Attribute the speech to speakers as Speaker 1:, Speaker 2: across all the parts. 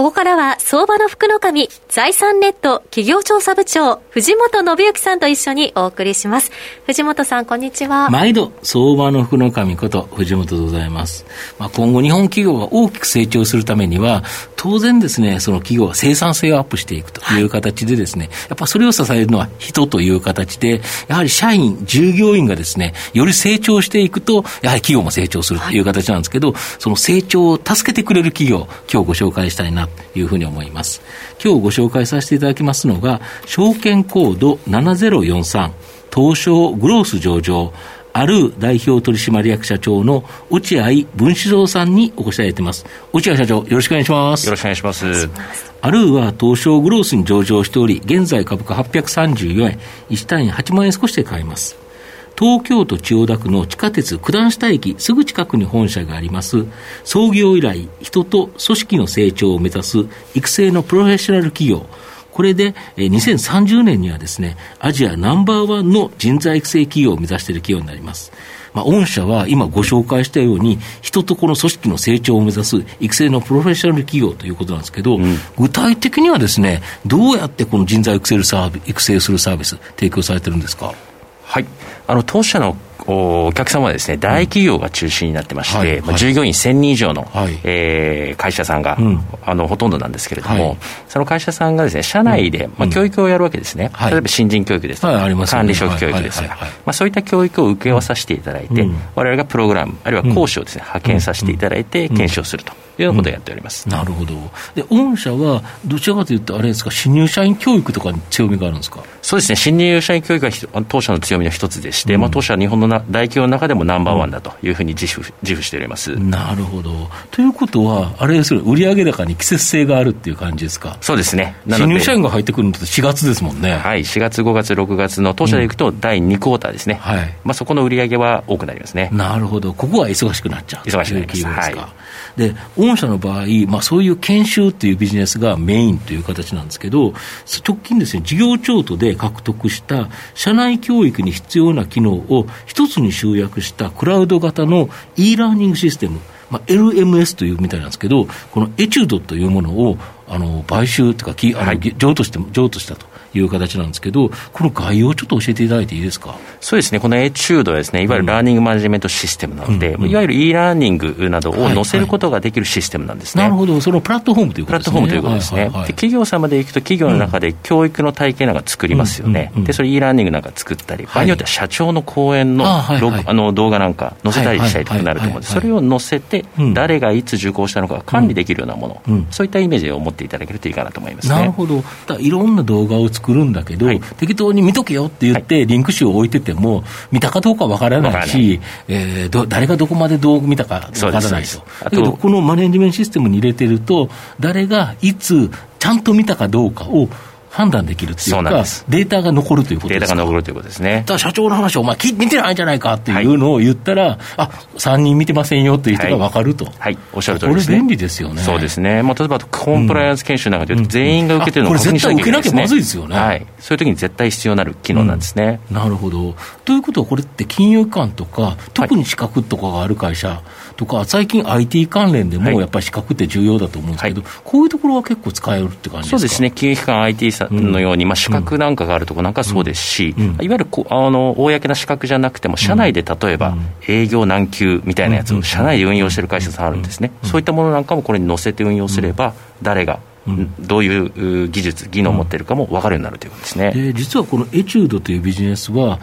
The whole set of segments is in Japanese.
Speaker 1: ここからは相場の福の神、財産ネット企業調査部長、藤本信之さんと一緒にお送りします。藤本さん、こんにちは。
Speaker 2: 毎度、相場の福の神こと藤本でございます。まあ、今後日本企業が大きく成長するためには、当然ですね、その企業は生産性をアップしていくという形でですね、はい、やっぱそれを支えるのは人という形で、やはり社員、従業員がですね、より成長していくと、やはり企業も成長するという形なんですけど、はい、その成長を助けてくれる企業、今日ご紹介したいなというふうに思います。今日ご紹介させていただきますのが、証券コード7043、東証グロース上場、ある代表取締役社長の落合文志蔵さんにお越しいただいています。落合社長、よろしくお願いします。
Speaker 3: よろしくお願いします。
Speaker 2: あるは東証グロースに上場しており、現在株価834円、1単位8万円少しで買えます。東京都千代田区の地下鉄九段下駅すぐ近くに本社があります、創業以来、人と組織の成長を目指す育成のプロフェッショナル企業、これで、え2030年にはですね、アジアナンバーワンの人材育成企業を目指している企業になります。まあ、御社は今ご紹介したように、人とこの組織の成長を目指す育成のプロフェッショナル企業ということなんですけど、うん、具体的にはですね、どうやってこの人材育成サービ育成するサービス、提供されてるんですか？
Speaker 3: はい、あの当社のお客様はですね大企業が中心になってまして、まあ、従業員1000人以上の、はい、えー、会社さんが、うん、あのほとんどなんですけれども、はい、その会社さんがですね社内で、まあ、教育をやるわけですね、例えば新人教育ですとか、ね、管理職教育ですとか、まあ、そういった教育を受け負わさせていただいて、われわれがプログラムあるいは講師をですね派遣させていただいて検証すると。いうようなことをやっております、
Speaker 2: なるほど、で御社はどちらかというと、あれですか、新入社員教育とかに強みがあるんですか？
Speaker 3: そうですね、新入社員教育が当社の強みの一つでして、うん、まあ、当社は日本のな大企業の中でもナンバーワンだというふうに自負自負しております、
Speaker 2: なるほど。ということは、あれですよ、売上高に季節性があるっていう感じですか？
Speaker 3: そうですね
Speaker 2: 新入社員が入ってくるのって4月ですもんね。
Speaker 3: はい、4月、5月、6月の当社でいくと、第2クォーターですね、うん、はいまあ、そこの売上は多くなりますね。
Speaker 2: なるほど、ここは忙しくなっちゃう
Speaker 3: 忙しくなります。
Speaker 2: はいで、御社の場合、まあ、そういう研修っていうビジネスがメインという形なんですけど、直近ですね、事業譲渡で獲得した社内教育に必要な機能を一つに集約したクラウド型の e ラーニングシステム、まあ、LMS というみたいなんですけど、このエチュードというものをあの買収というか、きあの、はい、譲渡して譲渡したという形なんですけど、この概要をちょっと教えていただいていいですか？
Speaker 3: そうですね、このエチュードはですね、いわゆるラーニングマネジメントシステムなので、うんうん、いわゆる e ラーニングなどを載せることができるシステムなんですね。
Speaker 2: はいはい、なるほど、そのプラットフォームということですね。
Speaker 3: プラットフォームということですね。はいはいはい、で企業様でいくと、企業の中で教育の体系なんか作りますよね。で、それ e ラーニングなんか作ったり、場合によっては社長の講演の,、あの動画なんか載せたりしたりとかなると思うんです。それを載せて、誰がいつ受講したのか管理できるようなもの、そういったイメージを持っていただけるといいかなと思います、ね、
Speaker 2: なるほど。いろんな動画を作るんだけど、はい、適当に見とけよって言って、リンク集を置いてても、見たかどうかわからないし、えー、誰がどこまでどう見たかわからないと。だけど、このマネジメントシステムに入れてると、誰がいつ、ちゃんと見たかどうかを判断できるっていうか、データが残るということですか？
Speaker 3: データが残るということですね。
Speaker 2: だ社長の話を、お前、見てないんじゃないかっていうのを言ったら、はい、あ3人見てませんよっていう人が分かると、はい、
Speaker 3: はい、おっしゃる通りです、ね、
Speaker 2: これ、便利ですよね。
Speaker 3: そうですね、まあ、例えばコンプライアンス研修なんかで全員が受けてるのを確認しなきゃいけないです、ね、これ、絶対受けなきゃまずいですよね、はい、そういう時に絶対必要になる機能なんですね、
Speaker 2: うん、なるほど。ということは、これって金融機関とか、特に資格とかがある会社とか、最近 IT 関連でもやっぱり資格って重要だと思うんですけど、こういうところは結構使えるって感じですか？
Speaker 3: そうですね、金融機関 IT さんのように、まあ資格なんかがあるところなんかそうですし、いわゆるこあの公な資格じゃなくても、社内で例えば営業難級みたいなやつを社内で運用してる会社さんあるんですね、そういったものなんかもこれに載せて運用すれば、誰がどういう技術、技能を持っているかも分かるようになるということですね、
Speaker 2: で実はこのエチュードというビジネスは、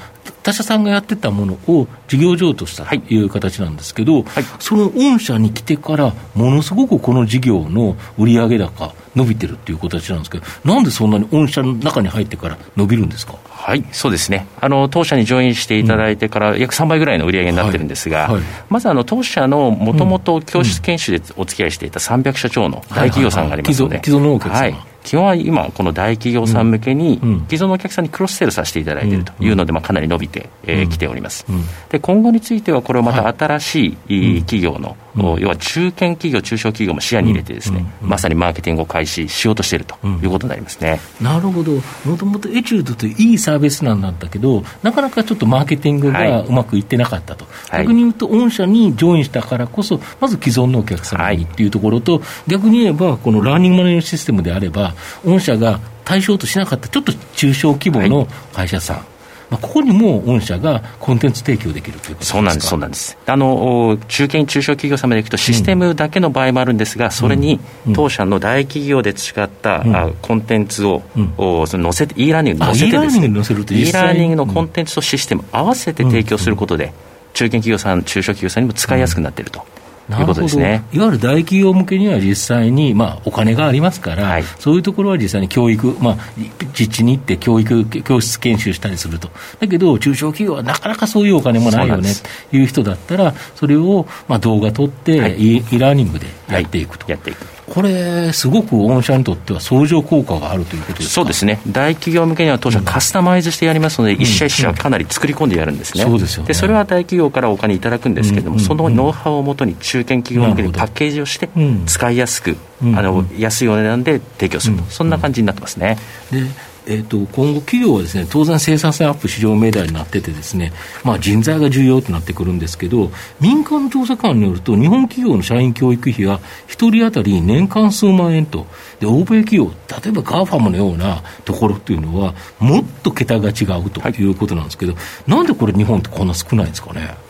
Speaker 2: 他社さんがやってたものを事業譲渡したという形なんですけど、はい、その御社に来てから、ものすごくこの事業の売上高、伸びてるっていう形なんですけど、なんでそんなに御社の中に入ってから伸びるんですか。
Speaker 3: はい、そうですね。あの当社にジョインしていただいてから約3倍ぐらいの売り上げになってるんですが、はいはい、まずあの当社のもともと教室研修でお付き合いしていた300社長の大企業さんがありますので、
Speaker 2: 既存のお客様、
Speaker 3: はい基本は今、この大企業さん向けに、既存のお客さんにクロスセールさせていただいているというので、まあ、かなり伸びてき、えー、ております、で。今後については、これをまた新しい企業のうん、要は中堅企業、中小企業も視野に入れてですね、まさにマーケティングを開始しようとしているということになりますね。
Speaker 2: なるほど。もともとエチュードっていいサービスなんだったけど、なかなかちょっとマーケティングがうまくいってなかったと。はい、逆に言うと、御社にジョインしたからこそ、まず既存のお客様にっていうところと、はい、逆に言えば、このラーニングマネーシステムであれば、御社が対象としなかったちょっと中小規模の会社さん、はいまあ、ここにも御社がコンテンツ提供できるということ
Speaker 3: そうなんです、そうなんです。あの中堅中小企業様でいくと、システムだけの場合もあるんですが、うん、それに当社の大企業で培った、うん、コンテンツを、うん、その載せて、e ラーニングに載せてですね、e ラーニングのコンテンツとシステム合わせて提供することで、中堅企業さん、中小企業さんにも使いやすくなっていると。いうことですね。
Speaker 2: いわゆる大企業向けには実際に、まあ、お金がありますから、はい、そういうところは実際に教育、まあ、実地に行って教育、教室研修したりすると。だけど、中小企業はなかなかそういうお金もないよねという人だったら、それを、まあ、動画撮って、はい、e ラーニングでやっていくと。
Speaker 3: はい、やっていく。
Speaker 2: これ、すごく御社にとっては相乗効果があるということです
Speaker 3: そうですね、大企業向けには当社、カスタマイズしてやりますので、一社一社かなり作り込んでやるんですね、そうですよ、ね、でそれは大企業からお金いただくんですけれども、そのノウハウをもとに中堅企業向けにパッケージをして、使いやすく、あの安いお値段で提供すると、そんな感じになってますね。
Speaker 2: でえーと、今後、企業はです、ね、当然生産性アップ至上命題になっててですね、まあ、人材が重要となってくるんですけど、民間の調査機関によると、日本企業の社員教育費は1人当たり年間数万円と、で欧米企業、例えば GAFAM のようなところっていうのは、もっと桁が違うということなんですけど、はい、なんでこれ、日本ってこんな少ないんですかね？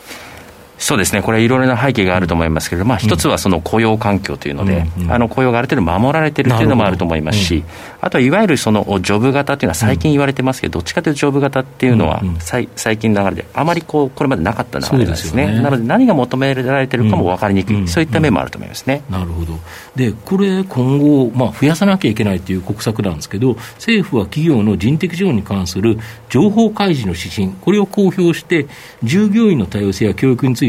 Speaker 3: そうですね、これ、いろいろな背景があると思いますけれども、まあ、一つはその雇用環境というので、あの雇用がある程度守られているというのもあると思いますし、あとはいわゆるそのジョブ型というのは、最近言われてますけど、どっちかというと、ジョブ型っていうのは、最近の流れで、あまりこうこれまでなかった流れなんですね、なので、何が求められているかも分かりにくい、そういった面もあると思いますね。
Speaker 2: なるほど。でこれ、今後、まあ、増やさなきゃいけないという国策なんですけど、政府は企業の人的資本に関する情報開示の指針、これを公表して、従業員の多様性や教育について、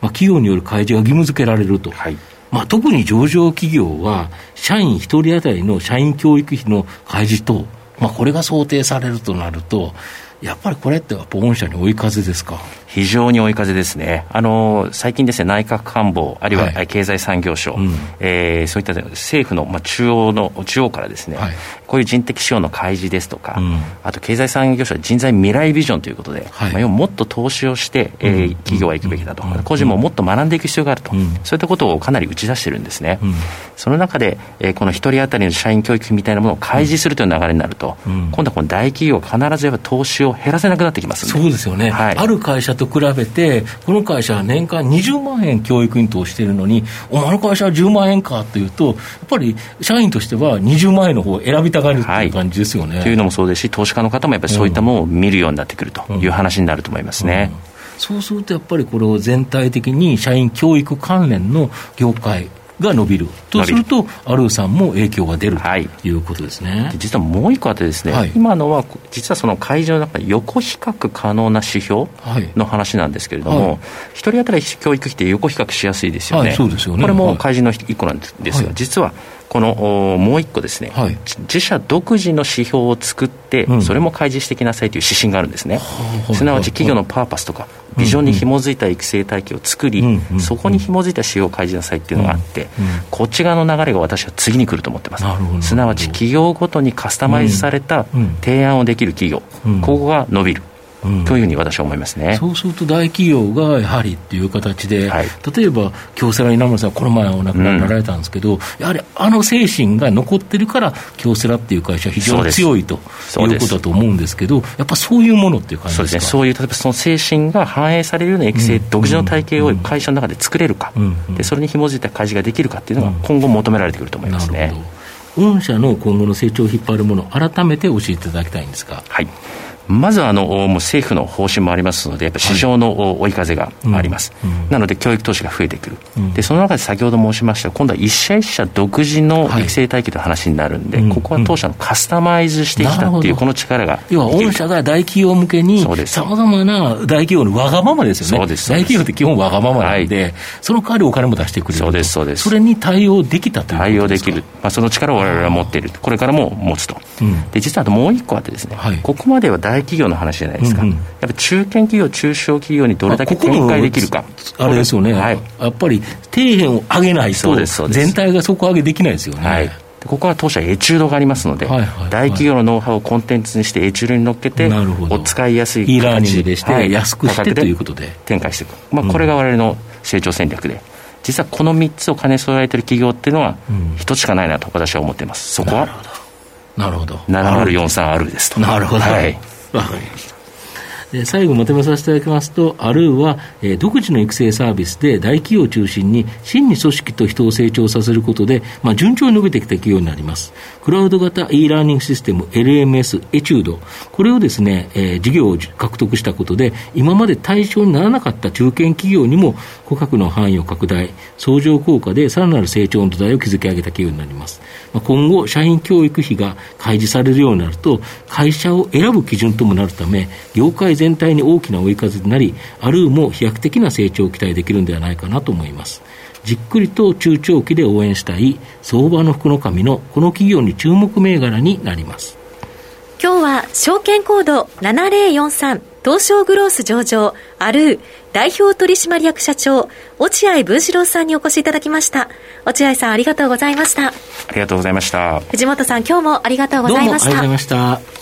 Speaker 2: まあ、企業による開示が義務付けられると。はいまあ、特に上場企業は、社員1人当たりの社員教育費の開示と、まあ、これが想定されるとなると、やっぱりこれってやっぱ御社に追い風ですか？
Speaker 3: 非常に追い風ですね、あの最近ですね、内閣官房、あるいは経済産業省、はいうん、えー、そういった政府の、まあ、中央の中央からですね、はい、こういう人的資本の開示ですとか、うん、あと経済産業省は人材未来ビジョンということで、はい、まあ、要はもっと投資をして、えー、企業は行くべきだと、個人ももっと学んでいく必要があると、そういったことをかなり打ち出してるんですね。その中で、えー、この一人当たりの社員教育費みたいなものを開示するという流れになると、今度はこの大企業は必ずやっぱ投資を減らせなくなってきます
Speaker 2: そうですよね、はい、ある会社と比べて、この会社は年間20万円教育に投しているのに、お前の会社は10万円かというと、やっぱり社員としては20万円の方を選びたがるっていう感じですよね。
Speaker 3: はい、というのもそうですし、投資家の方もやっぱりそういったものを見るようになってくるという話になると思いますね。うんうん
Speaker 2: そうするとやっぱりこれを全体的に社員教育関連の業界が伸びる。とすると、アルーさんも影響が出る、はい、ということですね。
Speaker 3: 実はもう一個あってですね、はい、今のは実はその会場の中で横比較可能な指標の話なんですけれども、一、人当たり教育費って横比較しやすいですよね、そうですよね。これも開示の一個なんですが、実はこのもう一個ですね、はい、自社独自の指標を作って、うん、それも開示してきなさいという指針があるんですね、すなわち企業のパーパスとか、ビジョンに紐づいた育成体系を作り、うんうん、そこに紐づいた指標を開示なさいっていうのがあって、うんうん、こっち側の流れが私は次に来ると思ってます、すなわち企業ごとにカスタマイズされた提案をできる企業、ここが伸びる。というふうに私は思いますね、
Speaker 2: そうすると大企業がやはりっていう形で、はい、例えば京セラ稲村さん、この前お亡くなりになられたんですけど、うん、やはりあの精神が残ってるから、京セラっていう会社、非常に強いということだと思うんですけど、やっぱそういうものっていう感じですか
Speaker 3: そうです。ね、そういう例えばその精神が反映されるような育成、うん、独自の体系を会社の中で作れるか、うん、で、それに紐づいた開示ができるかっていうのが、今後求められてくると思いますね。
Speaker 2: 御社の今後の成長を引っ張るもの、改めて教えていただきたいんですが。
Speaker 3: はいまずはあのもう政府の方針もありますので、やっぱ市場の追い風があります、はいうん、なので教育投資が増えてくる、うん、でその中で先ほど申しました、今度は一社一社独自の育成体系という話になるんで、はい、ここは当社のカスタマイズしてきたっていう、この力が
Speaker 2: 要は御社が大企業向けに、さまざまな大企業のわがままですよね、大企業って基本わがままなんで、はい、その代わりお金も出してくれるそうですそうです。それに対応できたという
Speaker 3: 対応できる、まあ、その力を我々は持っている、これからも持つと、うん、で実はもう一個あってですね、ここまでは大大企業の話じゃないですか、うんうん、やっぱ中堅企業、中小企業にどれだけ展開できるか、
Speaker 2: あれですよね、はい、やっぱり底辺を上げないと、全体が底上げできないですよね。はい。
Speaker 3: ここは当社エチュードがありますので、はいはいはい、大企業のノウハウをコンテンツにしてエチュードに乗っけて、お使いやすい
Speaker 2: 形 e ラーニングでして、安くしてということで。
Speaker 3: 展開していく、まあ、これが我々の成長戦略で、実はこの3つを兼ね備えている企業っていうのは、一つしかないなと私は思っています。そこは
Speaker 2: なるほど。
Speaker 3: 7043R ですと。
Speaker 2: なるほど。はい。啊。最後まとめさせていただきますと、あるいは、え、独自の育成サービスで大企業を中心に真に組織と人を成長させることで、まあ、順調に伸びてきた企業になります。クラウド型 e ラーニングシステム LMS エチュード、これをですね、えー、事業を獲得したことで、今まで対象にならなかった中堅企業にも顧客の範囲を拡大、相乗効果でさらなる成長の土台を築き上げた企業になります。まあ、今後、社員教育費が開示されるようになると、会社を選ぶ基準ともなるため、業界全体に大きな追い風になり、あるいも飛躍的な成長を期待できるんではないかなと思います。じっくりと中長期で応援したい相場の福の神のこの企業に注目銘柄になります。
Speaker 1: 今日は証券コード7043東証グロース上場アルー代表取締役社長落合文志郎さんにお越しいただきました。落合さんありがとうございました。あ
Speaker 3: りがとうございました。
Speaker 1: 藤本さん今日もありがとうございました。
Speaker 2: ありがとうございました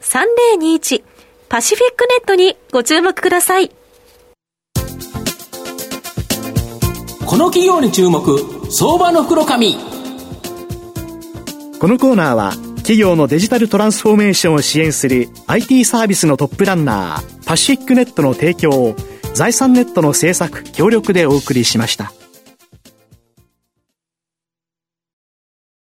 Speaker 1: 3021パシフィックネットにご注目ください。
Speaker 2: この企業に注目、相場の袋紙。
Speaker 4: このコーナーは、企業のデジタルトランスフォーメーションを支援する IT サービスのトップランナー、パシフィックネットの提供を、財産ネットの制作、協力でお送りしました。